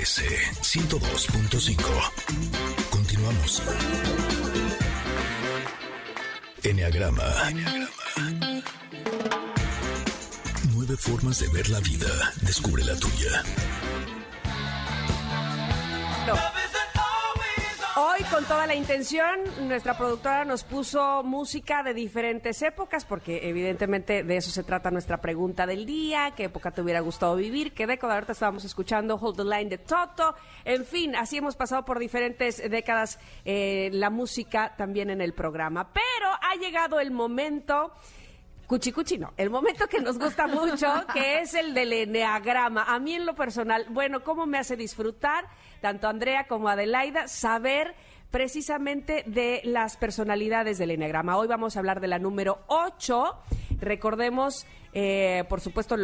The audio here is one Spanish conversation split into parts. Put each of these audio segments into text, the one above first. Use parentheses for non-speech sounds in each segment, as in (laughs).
MBS 102.5. Continuamos. Enneagrama. Nueve formas de ver la vida. Descubre la tuya. Hoy, con toda la intención, nuestra productora nos puso música de diferentes épocas, porque evidentemente de eso se trata nuestra pregunta del día, qué época te hubiera gustado vivir, qué década ahorita estábamos escuchando Hold the Line de Toto, en fin, así hemos pasado por diferentes décadas eh, la música también en el programa. Pero ha llegado el momento... Cuchi cuchi no, el momento que nos gusta mucho, que es el del eneagrama. A mí en lo personal, bueno, ¿cómo me hace disfrutar, tanto Andrea como Adelaida, saber precisamente de las personalidades del eneagrama? Hoy vamos a hablar de la número 8. Recordemos, eh, por supuesto,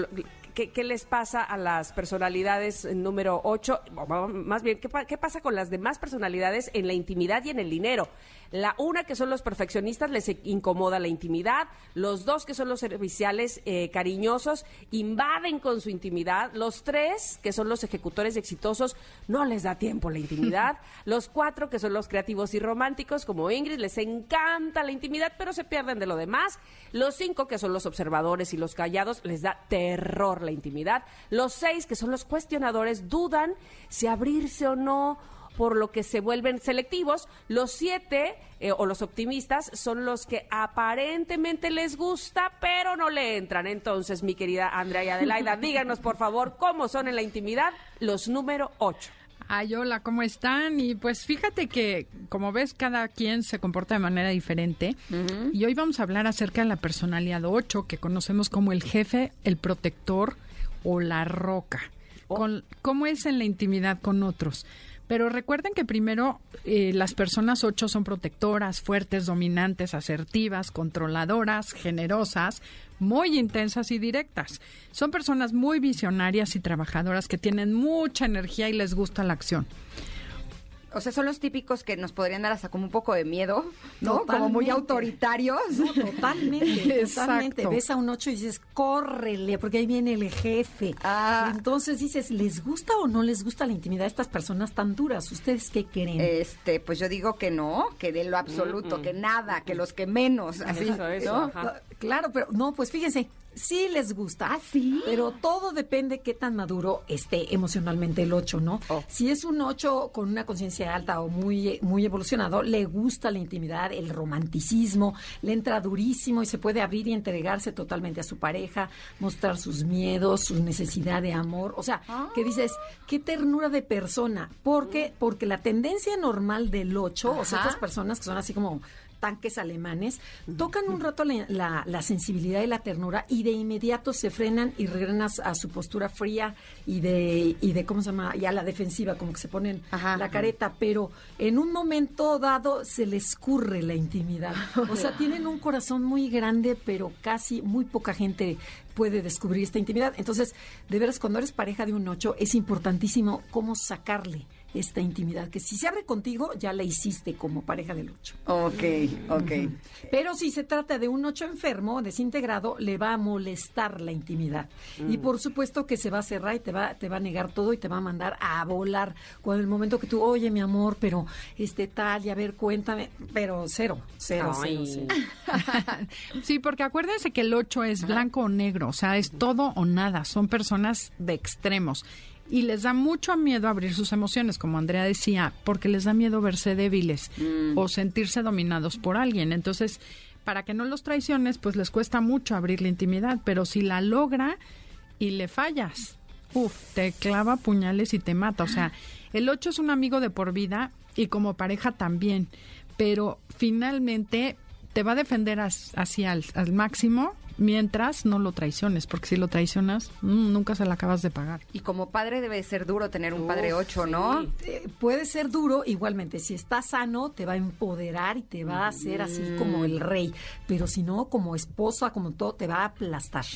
¿qué, qué les pasa a las personalidades número 8? Más bien, ¿qué, pa- qué pasa con las demás personalidades en la intimidad y en el dinero? La una, que son los perfeccionistas, les incomoda la intimidad. Los dos, que son los serviciales eh, cariñosos, invaden con su intimidad. Los tres, que son los ejecutores exitosos, no les da tiempo la intimidad. (laughs) los cuatro, que son los creativos y románticos, como Ingrid, les encanta la intimidad, pero se pierden de lo demás. Los cinco, que son los observadores y los callados, les da terror la intimidad. Los seis, que son los cuestionadores, dudan si abrirse o no por lo que se vuelven selectivos. Los siete eh, o los optimistas son los que aparentemente les gusta, pero no le entran. Entonces, mi querida Andrea y Adelaida, (laughs) díganos por favor cómo son en la intimidad los número ocho. Ay, hola, ¿cómo están? Y pues fíjate que, como ves, cada quien se comporta de manera diferente. Y hoy vamos a hablar acerca de la personalidad 8, que conocemos como el jefe, el protector o la roca. Con, ¿Cómo es en la intimidad con otros? Pero recuerden que primero eh, las personas 8 son protectoras, fuertes, dominantes, asertivas, controladoras, generosas, muy intensas y directas. Son personas muy visionarias y trabajadoras que tienen mucha energía y les gusta la acción. O sea, son los típicos que nos podrían dar hasta como un poco de miedo, ¿no? Como muy autoritarios. No, totalmente, (laughs) Exacto. totalmente. Ves a un ocho y dices, córrele, porque ahí viene el jefe. Ah. Entonces dices, ¿les gusta o no les gusta la intimidad de estas personas tan duras? ¿Ustedes qué creen? Este, pues yo digo que no, que de lo absoluto, que nada, que los que menos, así, Eso, eso, ¿no? ajá. Claro, pero no, pues fíjense, sí les gusta. ¿Ah, sí? Pero todo depende qué tan maduro esté emocionalmente el 8, ¿no? Oh. Si es un 8 con una conciencia alta o muy, muy evolucionado, le gusta la intimidad, el romanticismo, le entra durísimo y se puede abrir y entregarse totalmente a su pareja, mostrar sus miedos, su necesidad de amor. O sea, que dices, qué ternura de persona. ¿Por qué? Porque la tendencia normal del 8, o sea, Ajá. estas personas que son así como tanques alemanes, tocan un rato la, la- la sensibilidad y la ternura y de inmediato se frenan y regresan a, su postura fría y de, y de, ¿cómo se llama? Y a la defensiva, como que se ponen Ajá. la careta, pero en un momento dado se les escurre la intimidad. O sea, (laughs) tienen un corazón muy grande, pero casi muy poca gente puede descubrir esta intimidad. Entonces, de veras, cuando eres pareja de un ocho, es importantísimo cómo sacarle esta intimidad, que si se abre contigo, ya la hiciste como pareja del ocho. Ok, ok. Pero si se trata de un ocho enfermo, desintegrado, le va a molestar la intimidad. Y por supuesto que se va a cerrar y te va, te va a negar todo y te va a mandar a volar. Cuando el momento que tú, oye, mi amor, pero este tal, y a ver, cuéntame, pero cero, cero, cero, Ay. cero. (laughs) Sí, porque acuérdense que el 8 es blanco o negro, o sea, es todo o nada, son personas de extremos. Y les da mucho miedo abrir sus emociones, como Andrea decía, porque les da miedo verse débiles o sentirse dominados por alguien. Entonces, para que no los traiciones, pues les cuesta mucho abrir la intimidad, pero si la logra y le fallas, uf, te clava puñales y te mata. O sea, el 8 es un amigo de por vida y como pareja también, pero finalmente te va a defender as- así al, al máximo mientras no lo traiciones, porque si lo traicionas, mm, nunca se la acabas de pagar. Y como padre debe ser duro tener un padre ocho, sí. ¿no? Eh, puede ser duro, igualmente, si está sano, te va a empoderar y te va a hacer así como el rey, pero si no, como esposa, como todo, te va a aplastar.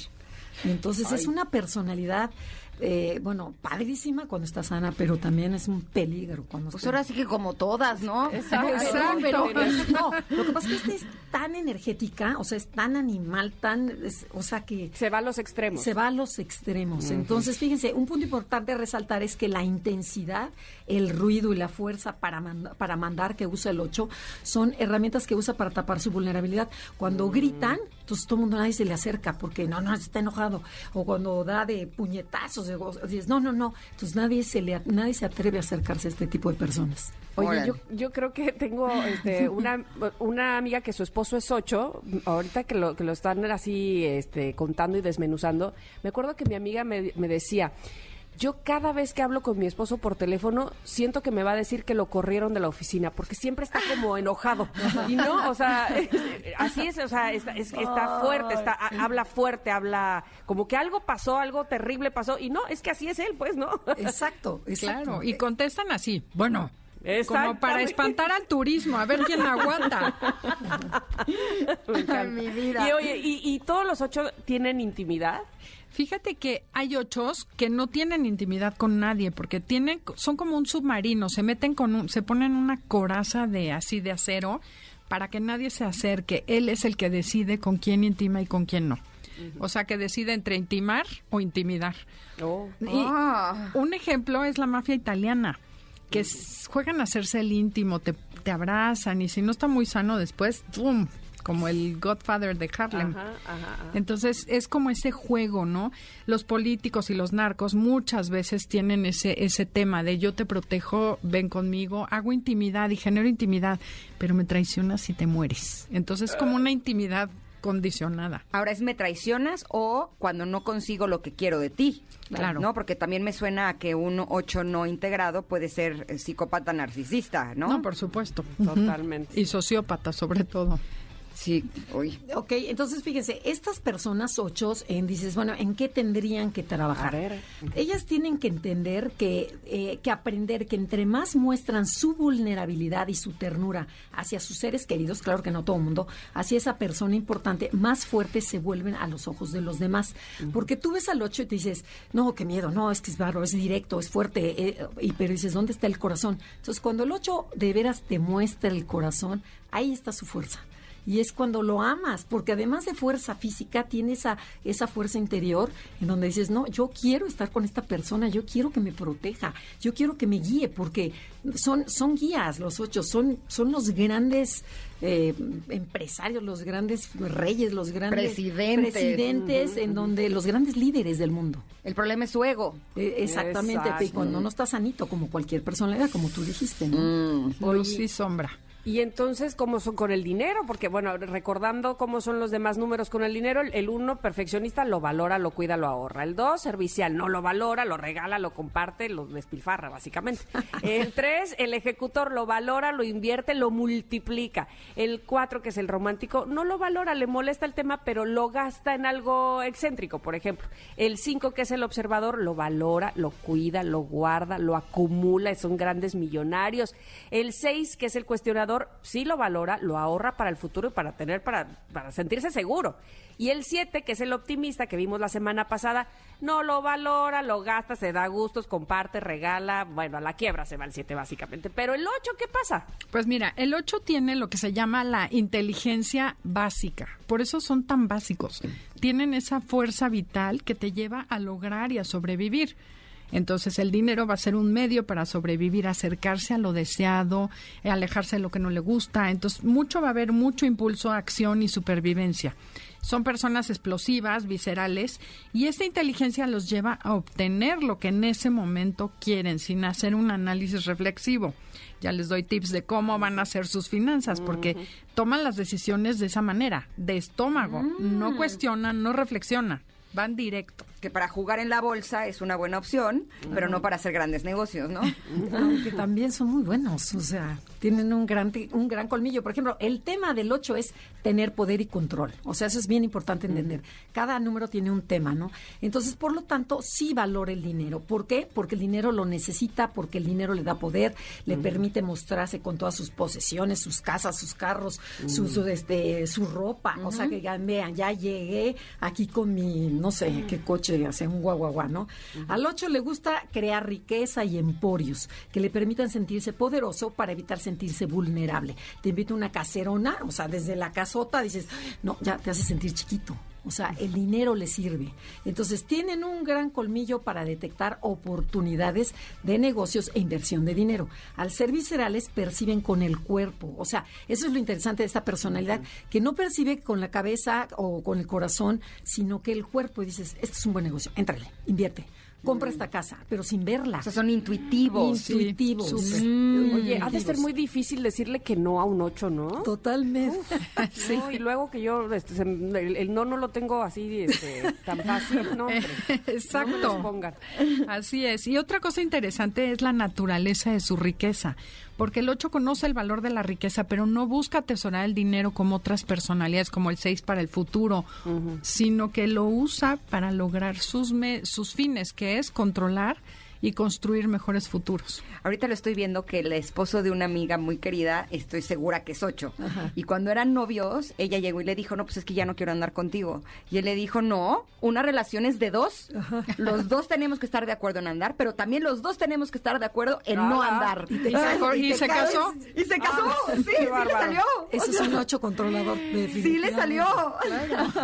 Entonces es una personalidad eh, bueno, padrísima cuando está sana, pero también es un peligro cuando Pues está- ahora sí que como todas, ¿no? Exacto. Pero, no, lo que pasa es que esta es tan energética, o sea, es tan animal, tan, es- o sea, que Se va a los extremos. se va a los extremos. Entonces, fíjense, un punto importante a resaltar es que la intensidad, el ruido y la fuerza para, manda- para mandar que usa el 8 son herramientas que usa para tapar su vulnerabilidad. Cuando gritan, entonces todo el mundo, nadie se le acerca porque no, no, está enojado. O cuando da de puñetazos, dices, no, no, no. Entonces nadie se, le, nadie se atreve a acercarse a este tipo de personas. Oye, yo, yo creo que tengo este, (laughs) una, una amiga que su esposo es ocho, ahorita que lo, que lo están así este, contando y desmenuzando, me acuerdo que mi amiga me, me decía, yo cada vez que hablo con mi esposo por teléfono, siento que me va a decir que lo corrieron de la oficina, porque siempre está como (laughs) enojado. Y no, o sea, (laughs) así es, o sea, está, es- está fuerte, está, ha- habla fuerte, habla como que algo pasó, algo terrible pasó, y no, es que así es él, pues, ¿no? Exacto, (laughs) exacto. Claro, y contestan así. Bueno, como para espantar al turismo, a ver quién aguanta. Mi vida. Y oye, ¿y, y todos los ocho tienen intimidad? Fíjate que hay ochos que no tienen intimidad con nadie porque tienen son como un submarino, se meten con un, se ponen una coraza de así de acero para que nadie se acerque. Él es el que decide con quién intima y con quién no. O sea, que decide entre intimar o intimidar. Y Ah. un ejemplo es la mafia italiana, que juegan a hacerse el íntimo, te, te abrazan y si no está muy sano después, ¡pum! como el Godfather de Harlem. Ajá, ajá, ajá. Entonces es como ese juego, ¿no? Los políticos y los narcos muchas veces tienen ese ese tema de yo te protejo, ven conmigo, hago intimidad y genero intimidad, pero me traicionas y te mueres. Entonces es como una intimidad condicionada. Ahora es me traicionas o cuando no consigo lo que quiero de ti. Claro. ¿No? Porque también me suena a que un 8 no integrado puede ser eh, psicópata narcisista, ¿no? No, por supuesto. Totalmente. (laughs) Y sociópata sobre todo. Sí, uy. Ok, entonces fíjense, estas personas ochos, en, dices, bueno, ¿en qué tendrían que trabajar? A ver. Ellas tienen que entender que, eh, que aprender que entre más muestran su vulnerabilidad y su ternura hacia sus seres queridos, claro que no todo el mundo, hacia esa persona importante, más fuertes se vuelven a los ojos de los demás. Porque tú ves al ocho y te dices, no, qué miedo, no, es que es barro, es directo, es fuerte, eh, y, pero dices, ¿dónde está el corazón? Entonces, cuando el ocho de veras te muestra el corazón, ahí está su fuerza. Y es cuando lo amas, porque además de fuerza física, tiene esa, esa fuerza interior en donde dices, no, yo quiero estar con esta persona, yo quiero que me proteja, yo quiero que me guíe, porque son, son guías los ocho, son, son los grandes eh, empresarios, los grandes reyes, los grandes Presidentes. presidentes, en donde los grandes líderes del mundo. El problema es su ego. Eh, exactamente, Exacto. y cuando no está sanito, como cualquier personalidad, como tú dijiste, ¿no? Luz y sombra. Y entonces, ¿cómo son con el dinero? Porque, bueno, recordando cómo son los demás números con el dinero, el- uno, perfeccionista, lo valora, lo cuida, lo ahorra. El dos, servicial, no lo valora, lo regala, lo comparte, lo despilfarra, básicamente. (laughs) El tres, el ejecutor, lo valora, lo invierte, lo multiplica. El cuatro, que es el romántico, no lo valora, le molesta el tema, pero lo gasta en algo excéntrico, por ejemplo. El cinco, que es el observador, lo valora, lo cuida, lo guarda, lo acumula, son grandes millonarios. El seis, que es el cuestionador, sí lo valora, lo ahorra para el futuro y para tener, para, para sentirse seguro. Y el siete, que es el optimista que vimos la semana pasada, no lo valora, lo gasta, se da gustos, comparte, regala, bueno, a la quiebra se va el siete básicamente. Pero el ocho, ¿qué pasa? Pues mira, el 8 tiene lo que se llama la inteligencia básica. Por eso son tan básicos. Tienen esa fuerza vital que te lleva a lograr y a sobrevivir. Entonces el dinero va a ser un medio para sobrevivir, acercarse a lo deseado, eh, alejarse de lo que no le gusta. Entonces mucho va a haber mucho impulso, acción y supervivencia. Son personas explosivas, viscerales, y esta inteligencia los lleva a obtener lo que en ese momento quieren, sin hacer un análisis reflexivo. Ya les doy tips de cómo van a hacer sus finanzas, porque toman las decisiones de esa manera, de estómago, no cuestionan, no reflexionan, van directo. Que para jugar en la bolsa es una buena opción, pero no para hacer grandes negocios, ¿no? (laughs) Aunque también son muy buenos, o sea, tienen un gran, un gran colmillo. Por ejemplo, el tema del 8 es tener poder y control. O sea, eso es bien importante entender. Cada número tiene un tema, ¿no? Entonces, por lo tanto, sí valora el dinero. ¿Por qué? Porque el dinero lo necesita, porque el dinero le da poder, le permite mostrarse con todas sus posesiones, sus casas, sus carros, su, su, este, su ropa. O sea, que ya, vean, ya llegué aquí con mi, no sé, qué coche 8 y hace un guaguaguá, ¿no? Al 8 le gusta crear riqueza y emporios que le permitan sentirse poderoso para evitar sentirse vulnerable. Te invito a una caserona, o sea, desde la casota dices, no, ya te hace sentir chiquito. O sea, el dinero le sirve. Entonces, tienen un gran colmillo para detectar oportunidades de negocios e inversión de dinero. Al ser viscerales, perciben con el cuerpo. O sea, eso es lo interesante de esta personalidad, que no percibe con la cabeza o con el corazón, sino que el cuerpo, y dices, este es un buen negocio, éntrale, invierte compra esta casa, pero sin verla. O sea, son intuitivos. Intuitivos. Mm. Oye, ha de ser muy difícil decirle que no a un 8, ¿no? Totalmente. (laughs) Sí. No, y luego que yo este, se- el, el no no lo tengo así este, tan fácil, ¿no? hombre. (laughs) Exacto. No me los pongan. Así es. Y otra cosa interesante es la naturaleza de su riqueza, porque el 8 conoce el valor de la riqueza, pero no busca atesorar el dinero como otras personalidades, como el 6 para el futuro, sino que lo usa para lograr sus, me- sus fines, que es controlar y construir mejores futuros. Ahorita lo estoy viendo que el esposo de una amiga muy querida, estoy segura que es ocho. Y cuando eran novios, ella llegó y le dijo, no, pues es que ya no quiero andar contigo. Y él le dijo, no, una relación es de dos. Los dos tenemos que estar de acuerdo en andar, pero también los dos tenemos que estar de acuerdo en no Ah, andar. ¿y se- y te se caes- casó? Y se casó, sí, sí le salió. Ese es un 8 controlador. Sí le salió.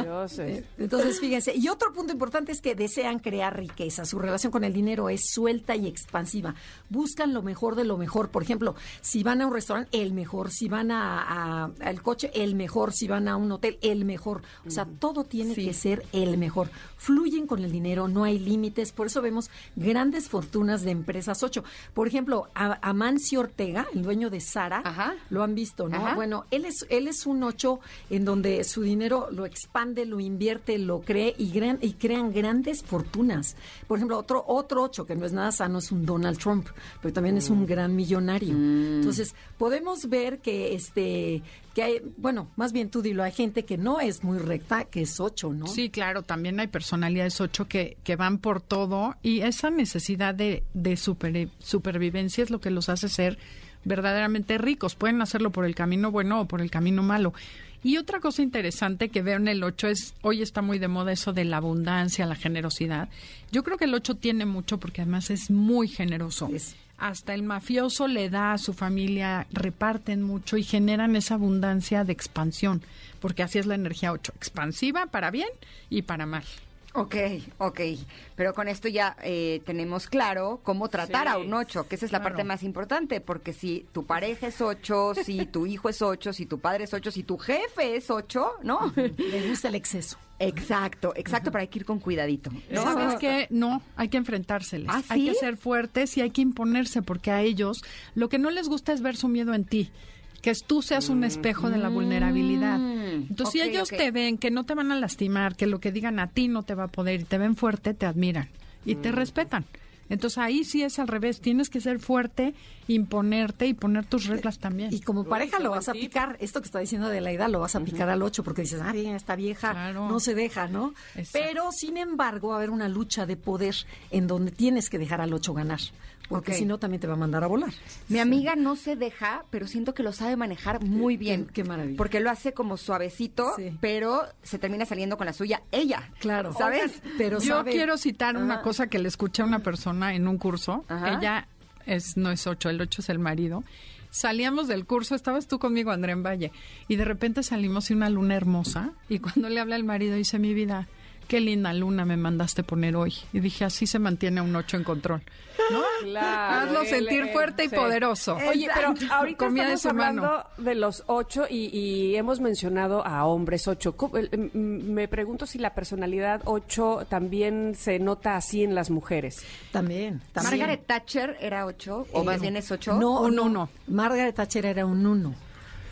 Dios, eh. Entonces, fíjense. Y otro punto importante es que desean crear riqueza. Su relación con el dinero es suelta y expansiva. Buscan lo mejor de lo mejor. Por ejemplo, si van a un restaurante, el mejor. Si van a, al coche, el mejor. Si van a un hotel, el mejor. O sea, todo tiene que ser el mejor. Fluyen con el dinero, no hay límites. Por eso vemos grandes fortunas de empresas 8. Por ejemplo, a- Amancio Ortega, el dueño de Sara, Ajá. lo han visto, ¿no? Ajá. Bueno, él es, él es un 8 en donde su dinero lo expande, lo invierte, lo cree y, gran- y crean grandes fortunas. Por ejemplo, otro otro 8 que no es nada sano es un Donald Trump, pero también es un gran millonario. Entonces, podemos ver que este que hay, bueno, más bien tú dilo, hay gente que no es muy recta, que es 8, ¿no? Sí, claro, también hay personalidades 8 que, que van por todo y esa necesidad de, de super- supervivencia es lo que los hace ser verdaderamente ricos. Pueden hacerlo por el camino bueno o por el camino malo. Y otra cosa interesante que veo en el 8 es, hoy está muy de moda eso de la abundancia, la generosidad. Yo creo que el 8 tiene mucho porque además es muy generoso. Es. Hasta el mafioso le da a su familia, reparten mucho y generan esa abundancia de expansión, porque así es la energía 8, expansiva para bien y para mal. Ok, ok. Pero con esto ya eh, tenemos claro cómo tratar Sí, a un ocho, que esa es la claro. parte más importante, porque si tu pareja es ocho, si tu hijo es ocho, si tu padre es ocho, si tu jefe es ocho, ¿no? (laughs) Le gusta el exceso. Exacto, exacto, pero hay que ir con cuidadito. ¿no? ¿Sabes qué? No, hay que enfrentárseles. ¿Ah, Hay que ser fuertes y hay que imponerse porque a ellos lo que no les gusta es ver su miedo en ti. Que tú seas un espejo de la vulnerabilidad. Entonces, si ellos te ven que no te van a lastimar, que lo que digan a ti no te va a poder y te ven fuerte, te admiran y te respetan. Entonces ahí sí es al revés, tienes que ser fuerte, imponerte y poner tus reglas también. Y como pareja lo vas a picar, esto que está diciendo de la edad lo vas a picar al 8 porque dices, ah, bien, esta vieja Claro. no se deja, ¿no? Exacto. Pero, sin embargo, va a haber una lucha de poder en donde tienes que dejar al 8 ganar, porque si no también te va a mandar a volar. Mi amiga no se deja, pero siento que lo sabe manejar muy bien. qué- qué maravilla. Porque lo hace como suavecito, Sí. pero se termina saliendo con la suya ella. Claro. ¿Sabes? Pero Yo sabe- quiero citar una cosa que le escuché a una persona en un curso. Ajá. Ella es, no es ocho, el ocho es el marido. Salíamos del curso, estabas tú conmigo, André en Valle, y de repente salimos y una luna hermosa. Y cuando le habla el marido, dice: Mi vida, qué linda luna me mandaste poner hoy. Y dije: Así se mantiene un ocho en control. ¿No? Claro, Hazlo sentir fuerte y sí. poderoso. Oye, pero ahorita Comida de estamos su mano. hablando de los ocho y, y hemos mencionado a hombres ocho. ¿Cómo- el- m- Me pregunto si la personalidad ocho también se nota así en las mujeres. También, también. Margaret Thatcher era ocho, o más Eh, bien es ocho. No, Un no, uno. Margaret Thatcher era un uno.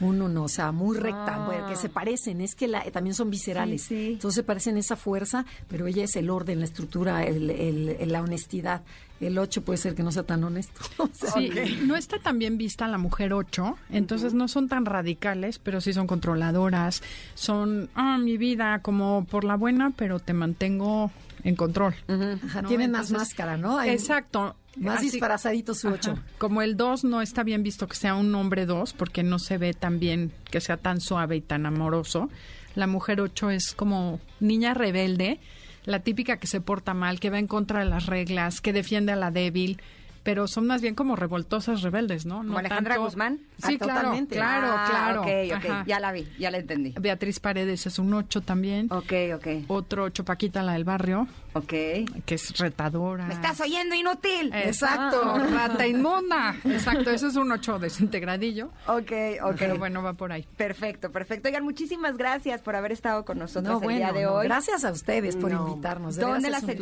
Un uno, o sea, muy recta, Ah. bueno, que se parecen, es que la- también son viscerales. Sí, sí. Entonces se parecen esa fuerza, pero ella es el orden, la estructura, el- el- el- la honestidad. El 8 puede ser que no sea tan honesto. (laughs) O sea, Sí, no está tan bien vista la mujer 8, entonces no son tan radicales, pero sí son controladoras, son, ah, mi vida, como por la buena, pero te mantengo en control. Ajá, ¿no? tienen más máscara, ¿no? Hay Exacto. Más Así- disfrazadito su Ajá. 8. Como el 2 no está bien visto que sea un hombre 2, porque no se ve tan bien que sea tan suave y tan amoroso. La mujer 8 es como niña rebelde, la típica que se porta mal, que va en contra de las reglas, que defiende a la débil pero son más bien como revoltosas rebeldes, ¿no? ¿Como no Alejandra tanto- Guzmán? Sí, Ah, claro, totalmente. claro, Ah, claro. Ok, ok, Ajá. ya la vi, ya la entendí. Beatriz Paredes es un 8 también. Ok, ok, Otro 8, Paquita, la del barrio, ok. que es retadora. ¿Me estás oyendo, inútil? Exacto, rata inmunda. Exacto, eso es un 8 desintegradillo. Ok, ok. Pero bueno, va por ahí. Perfecto, perfecto. Oigan, muchísimas gracias por haber estado con nosotros No, el bueno, día de no, hoy. gracias a ustedes por No. invitarnos. de ¿Dónde las placer.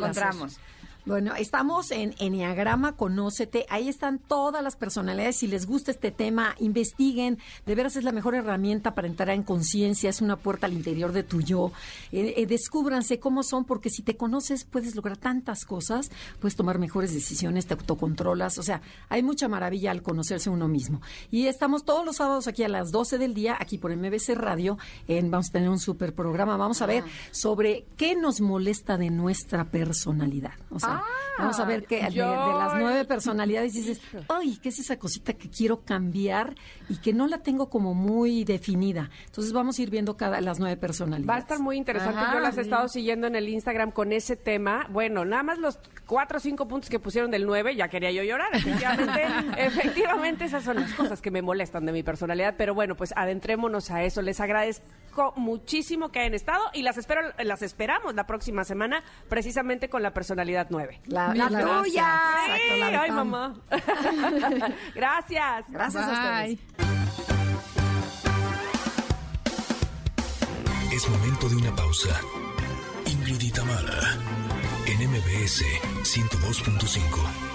Bueno, estamos en Enneagrama Conócete. Ahí están todas las personalidades. Si les gusta este tema, investiguen. De veras es la mejor herramienta para entrar en conciencia. Es una puerta al interior de tu yo. Eh, eh, descúbranse cómo son, porque si te conoces puedes lograr tantas cosas. Puedes tomar mejores decisiones, te autocontrolas. O sea, hay mucha maravilla al conocerse uno mismo. Y estamos todos los sábados aquí a las 12 del día, aquí por MBC Radio. En, vamos a tener un super programa. Vamos a ver sobre qué nos molesta de nuestra personalidad. O sea, vamos a ver qué de, de las nueve personalidades dices, ay, ¿qué es esa cosita que quiero cambiar y que no la tengo como muy definida? Entonces vamos a ir viendo cada las nueve personalidades. Va a estar muy interesante. Ajá. Yo las he estado siguiendo en el Instagram con ese tema. Bueno, nada más los cuatro o cinco puntos que pusieron del 9, ya quería yo llorar. Efectivamente, (laughs) efectivamente, esas son las cosas que me molestan de mi personalidad. Pero bueno, pues adentrémonos a eso. Les agradezco muchísimo que hayan estado y las espero, las esperamos la próxima semana, precisamente con la personalidad 9. La, tuya. Exacto, la ay, mamá. (laughs) Gracias. Gracias a ustedes. Es momento de una pausa. Ingrid y Tamara, MBS 102.5.